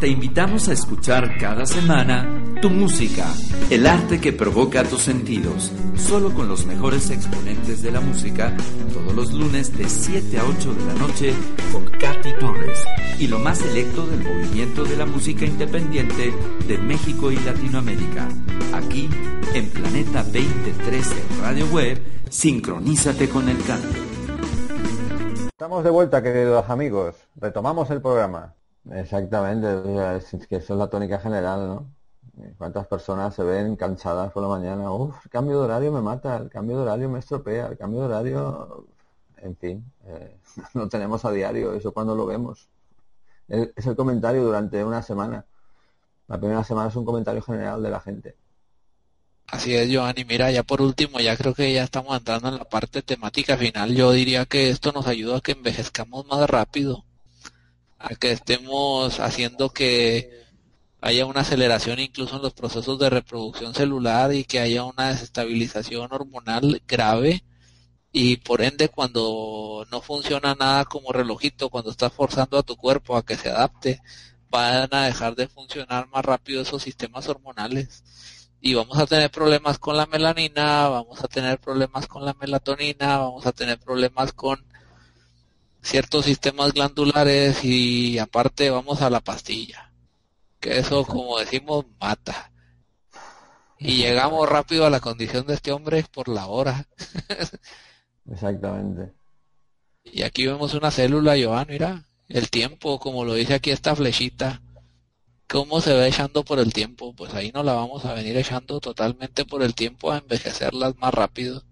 Te invitamos a escuchar cada semana tu música, el arte que provoca tus sentidos, solo con los mejores exponentes de la música, todos los lunes de 7 a 8 de la noche con Katy Torres y lo más selecto del movimiento de la música independiente de México y Latinoamérica. Aquí, en Planeta 2013 Radio Web, sincronízate con el canto. Estamos de vuelta, queridos amigos. Retomamos el programa. Exactamente, es que eso es la tónica general, ¿no? ¿Cuántas personas se ven cansadas por la mañana? Uf, el cambio de horario me mata, el cambio de horario me estropea, el cambio de horario, en fin, eh, no tenemos a diario, eso cuando lo vemos. Es el comentario durante una semana. La primera semana es un comentario general de la gente. Así es, Giovanni. Mira, ya por último, ya creo que ya estamos entrando en la parte temática final. Yo diría que esto nos ayuda a que envejezcamos más rápido a que estemos haciendo que haya una aceleración incluso en los procesos de reproducción celular y que haya una desestabilización hormonal grave. Y por ende cuando no funciona nada como relojito, cuando estás forzando a tu cuerpo a que se adapte, van a dejar de funcionar más rápido esos sistemas hormonales. Y vamos a tener problemas con la melanina, vamos a tener problemas con la melatonina, vamos a tener problemas con ciertos sistemas glandulares y aparte vamos a la pastilla. Que eso, como decimos, mata. Y llegamos rápido a la condición de este hombre por la hora. Exactamente. Y aquí vemos una célula, Joan, mira, el tiempo, como lo dice aquí esta flechita, cómo se va echando por el tiempo, pues ahí no la vamos a venir echando totalmente por el tiempo a envejecerlas más rápido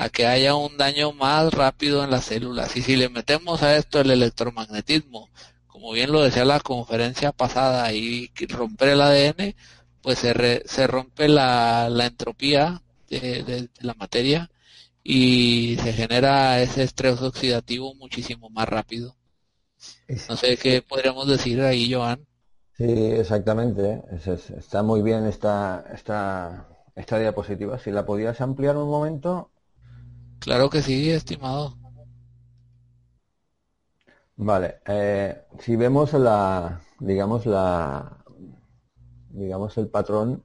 a que haya un daño más rápido en las células. Y si le metemos a esto el electromagnetismo, como bien lo decía la conferencia pasada, y romper el ADN, pues se, se rompe la, entropía de, la materia y se genera ese estrés oxidativo muchísimo más rápido. No sé qué podríamos decir ahí, Joan. Sí, exactamente. está muy bien esta, esta, esta diapositiva. Si la podías ampliar un momento, Claro que sí, estimado. Vale, eh, si vemos la, digamos la, digamos el patrón,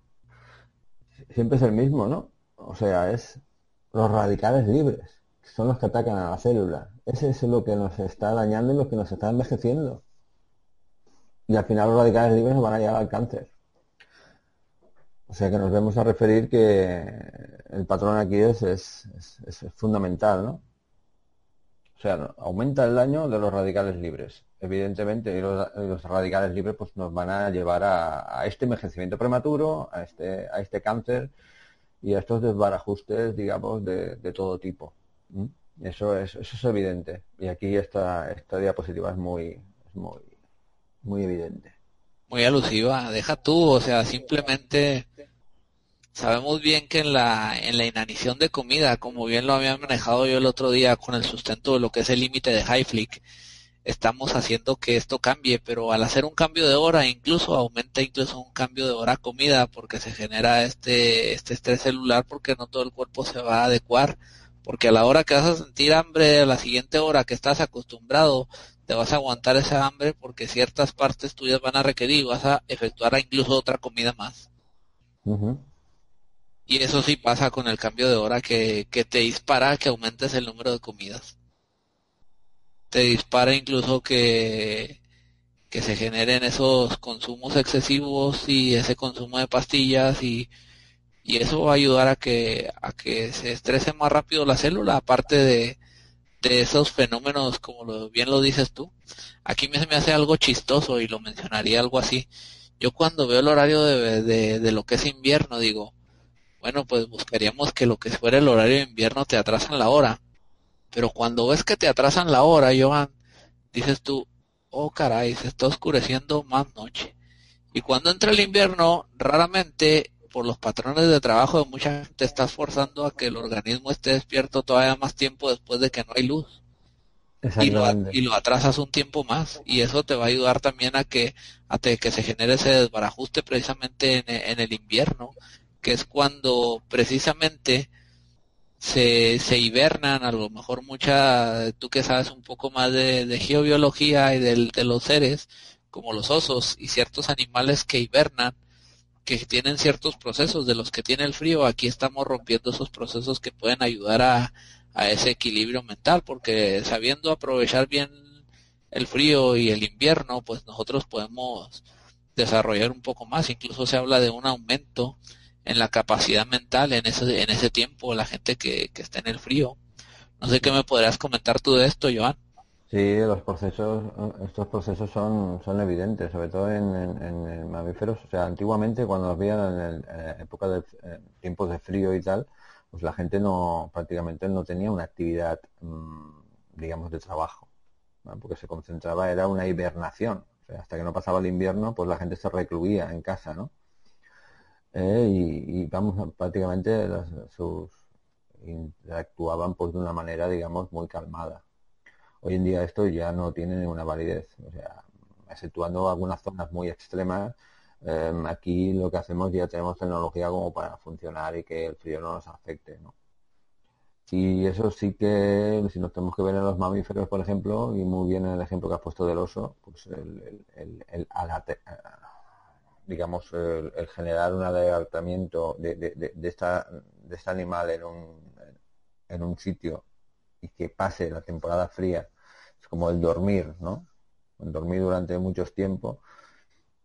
siempre es el mismo, ¿no? O sea, es los radicales libres, son los que atacan a la célula. Ese es lo que nos está dañando y lo que nos está envejeciendo. Y al final los radicales libres nos van a llevar al cáncer. O sea que nos vemos a referir que el patrón aquí es, es, fundamental, ¿no? O sea, aumenta el daño de los radicales libres. Evidentemente, los, radicales libres pues, nos van a llevar a, este envejecimiento prematuro, a este, a este cáncer y a estos desbarajustes, digamos, de, todo tipo. Eso es, eso es evidente. Y aquí esta, esta diapositiva es muy, muy, muy evidente. Muy alusiva. Deja tú, o sea, simplemente Sabemos bien que en la, en la inanición de comida, como bien lo había manejado yo el otro día con el sustento de lo que es el límite de Highflick, estamos haciendo que esto cambie, pero al hacer un cambio de hora, incluso aumenta incluso un cambio de hora comida, porque se genera este, este estrés celular, porque no todo el cuerpo se va a adecuar porque a la hora que vas a sentir hambre, a la siguiente hora que estás acostumbrado, te vas a aguantar esa hambre porque ciertas partes tuyas van a requerir y vas a efectuar incluso otra comida más. Y eso sí pasa con el cambio de hora que, que te dispara que aumentes el número de comidas. Te dispara incluso que, que se generen esos consumos excesivos y ese consumo de pastillas y y eso va a ayudar a que, a que se estrese más rápido la célula, aparte de, de esos fenómenos, como lo, bien lo dices tú. Aquí me, me hace algo chistoso y lo mencionaría algo así. Yo cuando veo el horario de, de, de, lo que es invierno, digo, bueno, pues buscaríamos que lo que fuera el horario de invierno te atrasan la hora. Pero cuando ves que te atrasan la hora, Joan, dices tú, oh caray, se está oscureciendo más noche. Y cuando entra el invierno, raramente por los patrones de trabajo de mucha gente estás forzando a que el organismo esté despierto todavía más tiempo después de que no hay luz. Y lo, y lo, atrasas un tiempo más y eso te va a ayudar también a que a que se genere ese desbarajuste precisamente en, el invierno que es cuando precisamente se, se hibernan a lo mejor mucha tú que sabes un poco más de, de geobiología y de los seres como los osos y ciertos animales que hibernan que tienen ciertos procesos de los que tiene el frío, aquí estamos rompiendo esos procesos que pueden ayudar a, a ese equilibrio mental, porque sabiendo aprovechar bien el frío y el invierno, pues nosotros podemos desarrollar un poco más, incluso se habla de un aumento en la capacidad mental en ese, en ese tiempo, la gente que, que está en el frío. No sé qué me podrías comentar tú de esto, Joan. Sí, los procesos, estos procesos son, son evidentes, sobre todo en, en, mamíferos. O sea, antiguamente cuando nos veían en eh, época de tiempos de frío y tal, pues la gente no, prácticamente no tenía una actividad, mm, digamos, de trabajo, porque se concentraba, era una hibernación. O sea, hasta que no pasaba el invierno, pues la gente se recluía en casa, ¿no? Eh, y, vamos, prácticamente sus actuaban pues de una manera, digamos, muy calmada. Hoy en día esto ya no tiene ninguna validez. O sea, exceptuando algunas zonas muy extremas, em, aquí lo que hacemos ya tenemos tecnología como para funcionar y que el frío no nos afecte. ¿no? Y eso sí que, si nos tenemos que ver en los mamíferos, por ejemplo, y muy bien en el ejemplo que has puesto del oso, pues el, el, digamos, el, generar un adelantamiento de, de, de, esta, de este animal en un, en un sitio y que pase la temporada fría como el dormir, ¿no? Dormir durante muchos tiempos.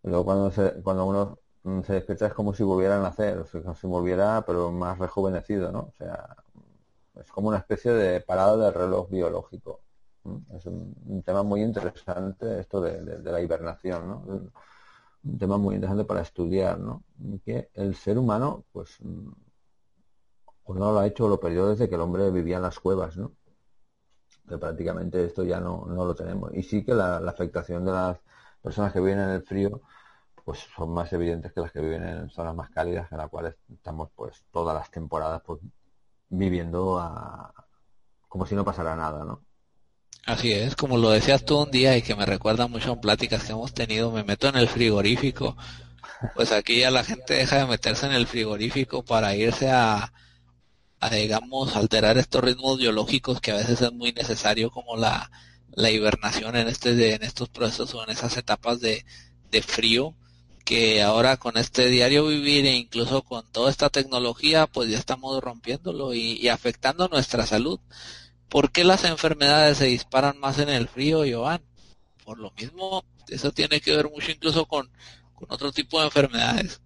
Luego cuando, se, cuando uno se despierta es como si volviera a nacer, o sea, como volviera, pero más rejuvenecido, ¿no? O sea, es como una especie de parada del reloj biológico. Es un, tema muy interesante esto de, la hibernación, ¿no? Un tema muy interesante para estudiar, ¿no? Que el ser humano, pues, pues no lo ha hecho, lo perdió desde que el hombre vivía en las cuevas, ¿no? Prácticamente esto ya no, no lo tenemos. Y sí que la, afectación de las personas que viven en el frío pues son más evidentes que las que viven en zonas más cálidas en las cuales estamos pues todas las temporadas pues viviendo como si no pasara nada, ¿no? Así es, como lo decías tú un día y que me recuerda mucho a pláticas que hemos tenido, me meto en el frigorífico, pues aquí ya la gente deja de meterse en el frigorífico para irse a, a, digamos, alterar estos ritmos biológicos que a veces es muy necesario como la, la hibernación en este en estos procesos o en esas etapas de, de frío que ahora con este diario vivir e incluso con toda esta tecnología pues ya estamos rompiéndolo y, afectando nuestra salud. ¿Por qué las enfermedades se disparan más en el frío, Joan? Por lo mismo, eso tiene que ver mucho incluso con, con otro tipo de enfermedades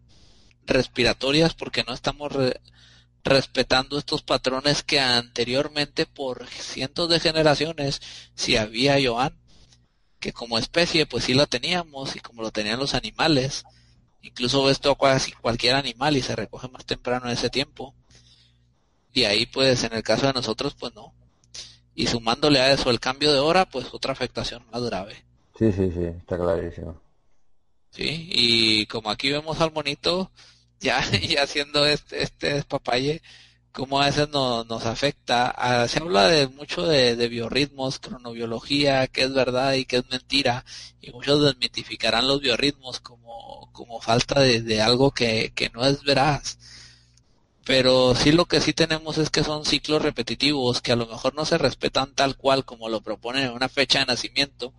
respiratorias porque no estamos respetando estos patrones que anteriormente por cientos de generaciones si había Joan que como especie pues sí la teníamos y como lo tenían los animales incluso esto a casi cualquier animal y se recoge más temprano en ese tiempo. Y ahí pues en el caso de nosotros pues no. Y sumándole a eso el cambio de hora pues otra afectación más grave. Sí sí sí está clarísimo. Sí y como aquí vemos al monito ya, y haciendo este, este papaye, cómo a veces no, nos afecta. Ah, se habla de mucho de, biorritmos, cronobiología, qué es verdad y qué es mentira, y muchos desmitificarán los biorritmos como, como falta de, algo que, que no es veraz. pero sí lo que sí tenemos es que son ciclos repetitivos que a lo mejor no se respetan tal cual como lo proponen en una fecha de nacimiento,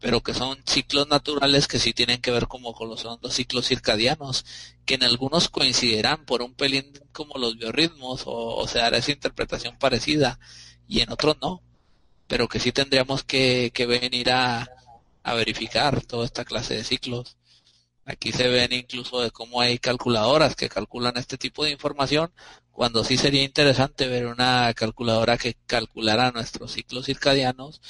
pero que son ciclos naturales que sí tienen que ver como con los, los ciclos circadianos, que en algunos coincidirán por un pelín como los biorritmos o, o sea, esa interpretación parecida y en otros no, pero que sí tendríamos que, que venir a, a verificar toda esta clase de ciclos. Aquí se ven incluso de cómo hay calculadoras que calculan este tipo de información, cuando sí sería interesante ver una calculadora que calculara nuestros ciclos circadianos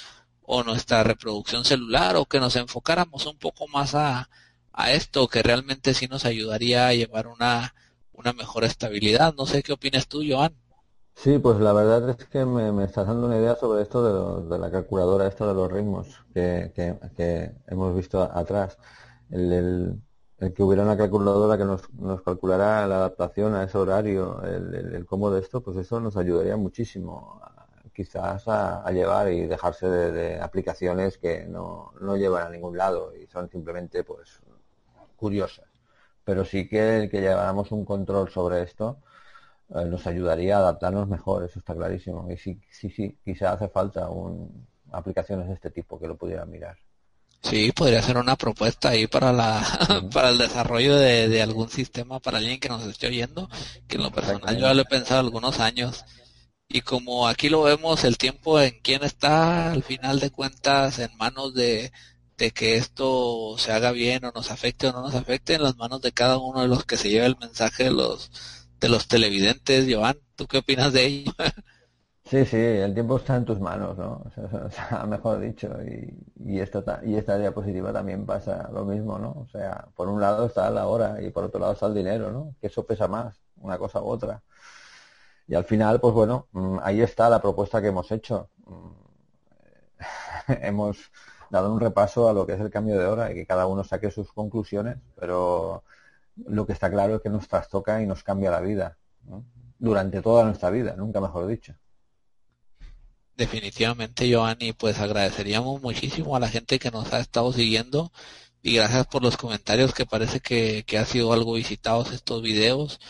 o nuestra reproducción celular o que nos enfocáramos un poco más a, a esto que realmente sí nos ayudaría a llevar una, una mejor estabilidad. No sé qué opinas tú, Joan. Sí, pues la verdad es que me, me estás dando una idea sobre esto de, de la calculadora, esto de los ritmos que, que, hemos visto atrás. El, el, que hubiera una calculadora que nos, nos calculara la adaptación a ese horario, el, el, el, cómo de esto, pues eso nos ayudaría muchísimo quizás a, a llevar y dejarse de, de, aplicaciones que no, no llevan a ningún lado y son simplemente pues curiosas. Pero sí que el que lleváramos un control sobre esto eh, nos ayudaría a adaptarnos mejor, eso está clarísimo. Y sí, sí, sí, quizá hace falta un, aplicaciones de este tipo que lo pudieran mirar. Sí, podría ser una propuesta ahí para la para el desarrollo de, de, algún sistema para alguien que nos esté oyendo, que en lo personal yo ya lo he pensado algunos años. Y como aquí lo vemos, el tiempo en quién está, al final de cuentas, en manos de, que esto se haga bien o nos afecte o no nos afecte, en las manos de cada uno de los que se lleva el mensaje de los, de los televidentes. Joan, ¿tú qué opinas de ello? Sí, sí, el tiempo está en tus manos, ¿no? O sea, mejor dicho, y, y, y esta diapositiva también pasa lo mismo, ¿no? O sea, por un lado está la hora y por otro lado está el dinero, ¿no? Que eso pesa más, una cosa u otra. Y al final, pues bueno, mm, ahí está la propuesta que hemos hecho. Mm, hemos dado un repaso a lo que es el cambio de hora y que cada uno saque sus conclusiones, pero lo que está claro es que nos trastoca y nos cambia la vida. Durante toda nuestra vida, nunca mejor dicho. Definitivamente, Giovanni, pues agradeceríamos muchísimo a la gente que nos ha estado siguiendo y gracias por los comentarios que parece que, que ha sido algo visitados estos videos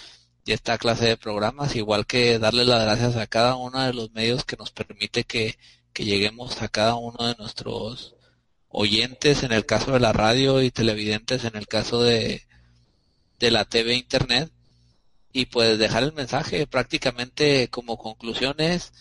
y esta clase de programas, igual que darle las gracias a cada uno de los medios que nos permite que, que lleguemos a cada uno de nuestros oyentes en el caso de la radio y televidentes en el caso de, la TV Internet y pues dejar el mensaje prácticamente como conclusiones.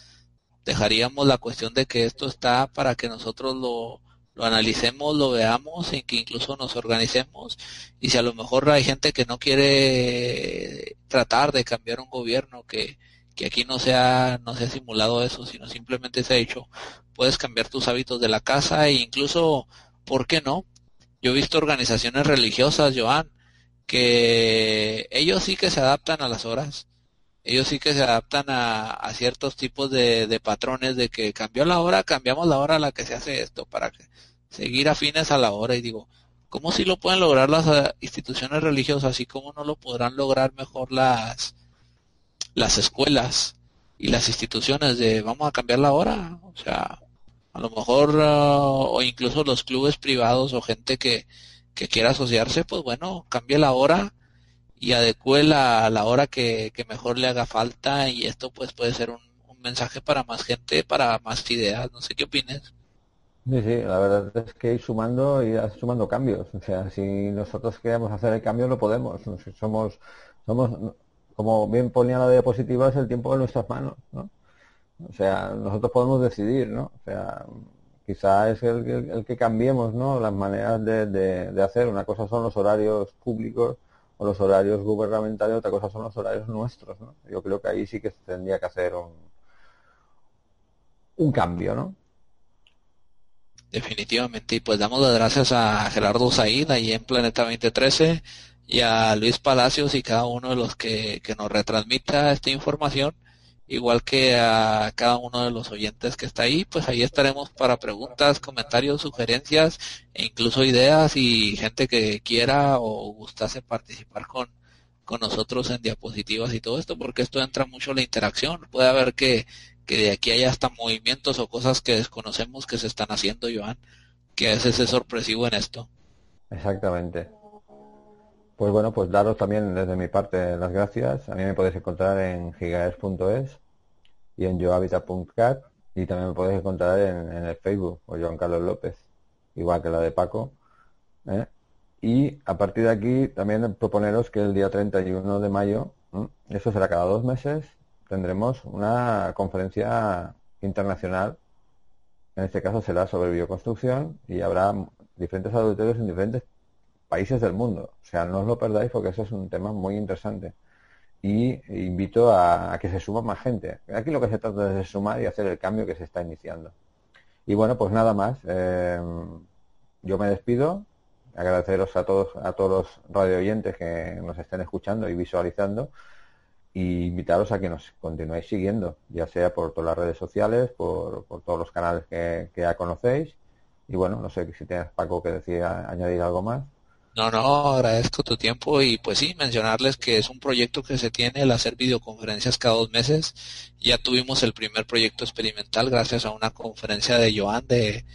Dejaríamos la cuestión de que esto está para que nosotros lo, lo analicemos, lo veamos, y que incluso nos organicemos. Y si a lo mejor hay gente que no quiere tratar de cambiar un gobierno, que, que aquí no sea, no sea simulado eso, sino simplemente se ha dicho, puedes cambiar tus hábitos de la casa e incluso, ¿por qué no? Yo he visto organizaciones religiosas, Joan, que ellos sí que se adaptan a las horas ellos sí que se adaptan a, a ciertos tipos de, de, patrones de que cambió la hora, cambiamos la hora a la que se hace esto para que seguir afines a la hora y digo, ¿cómo si lo pueden lograr las uh, instituciones religiosas y cómo no lo podrán lograr mejor las las escuelas y las instituciones de vamos a cambiar la hora? O sea, a lo mejor uh, o incluso los clubes privados o gente que que quiera asociarse, pues bueno, cambie la hora y adecue la, la hora que, que, mejor le haga falta y esto pues puede ser un, un, mensaje para más gente, para más ideas, no sé qué opines. Sí, sí, la verdad es que ir sumando y sumando cambios, o sea, si nosotros queremos hacer el cambio lo podemos, somos, somos, como bien ponía la diapositiva, es el tiempo de nuestras manos, ¿no? O sea, nosotros podemos decidir, ¿no? O sea, quizá es el, el, el que cambiemos, ¿no? Las maneras de, de, hacer, una cosa son los horarios públicos, o los horarios gubernamentales, otra cosa son los horarios nuestros. Yo creo que ahí sí que tendría que hacer un, un cambio, ¿no? Definitivamente, y pues damos las gracias a Gerardo Said ahí en Planeta 2013 y a Luis Palacios y cada uno de los que, que nos retransmita esta información igual que a cada uno de los oyentes que está ahí, pues ahí estaremos para preguntas, comentarios, sugerencias e incluso ideas y gente que quiera o gustase participar con, con nosotros en diapositivas y todo esto, porque esto entra mucho en la interacción. Puede haber que, que de aquí haya hasta movimientos o cosas que desconocemos que se están haciendo, Joan, que a veces es sorpresivo en esto. Exactamente. Pues bueno, pues daros también desde mi parte las gracias. A mí me podéis encontrar en gigaes.es y en yohabitat.cat y también me podéis encontrar en, el Facebook o Joan Carlos López, igual que la de Paco. ¿eh? Y a partir de aquí también proponeros que el día 31 de mayo, eso será cada dos meses, tendremos una conferencia internacional. En este caso será sobre bioconstrucción y habrá diferentes auditorios en diferentes países del mundo. O sea, no os lo perdáis porque eso es un tema muy interesante. Y invito a, que se suma más gente. Aquí lo que se trata es de sumar y hacer el cambio que se está iniciando. Y bueno, pues nada más. Eh, yo me despido. Agradeceros a todos, a todos los radio oyentes que nos estén escuchando y visualizando. Y invitaros a que nos continuéis siguiendo, ya sea por todas las redes sociales, por, todos los canales que, que ya conocéis. Y bueno, no sé si tienes, Paco, que decía añadir algo más. No, no, agradezco tu tiempo y pues sí, mencionarles que es un proyecto que se tiene el hacer videoconferencias cada dos meses. Ya tuvimos el primer proyecto experimental gracias a una conferencia de Joan de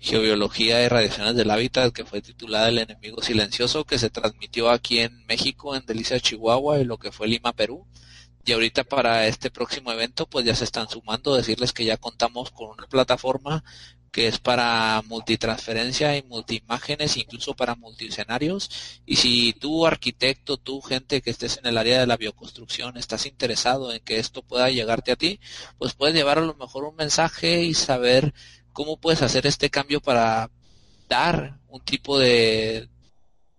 Geobiología y Radiaciones del Hábitat que fue titulada El enemigo silencioso que se transmitió aquí en México, en Delicia, Chihuahua y lo que fue Lima, Perú. Y ahorita para este próximo evento pues ya se están sumando, decirles que ya contamos con una plataforma que es para multitransferencia y multiimágenes, incluso para multiescenarios. Y si tú, arquitecto, tú, gente que estés en el área de la bioconstrucción, estás interesado en que esto pueda llegarte a ti, pues puedes llevar a lo mejor un mensaje y saber cómo puedes hacer este cambio para dar un tipo de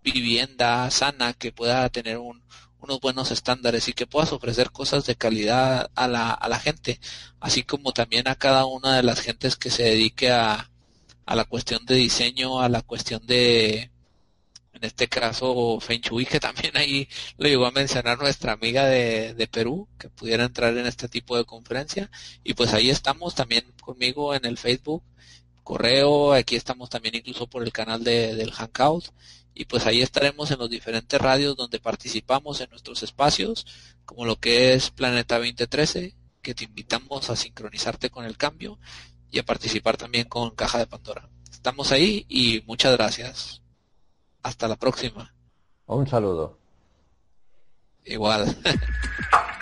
vivienda sana que pueda tener un, unos buenos estándares y que puedas ofrecer cosas de calidad a la, a la gente, así como también a cada una de las gentes que se dedique a, a la cuestión de diseño, a la cuestión de, en este caso, Feng Shui, que también ahí lo llegó a mencionar nuestra amiga de, de Perú, que pudiera entrar en este tipo de conferencia. Y pues ahí estamos también conmigo en el Facebook, correo, aquí estamos también incluso por el canal de, del Hangout y pues ahí estaremos en los diferentes radios donde participamos en nuestros espacios, como lo que es Planeta 2013, que te invitamos a sincronizarte con el cambio y a participar también con Caja de Pandora. Estamos ahí y muchas gracias. Hasta la próxima. Un saludo. Igual.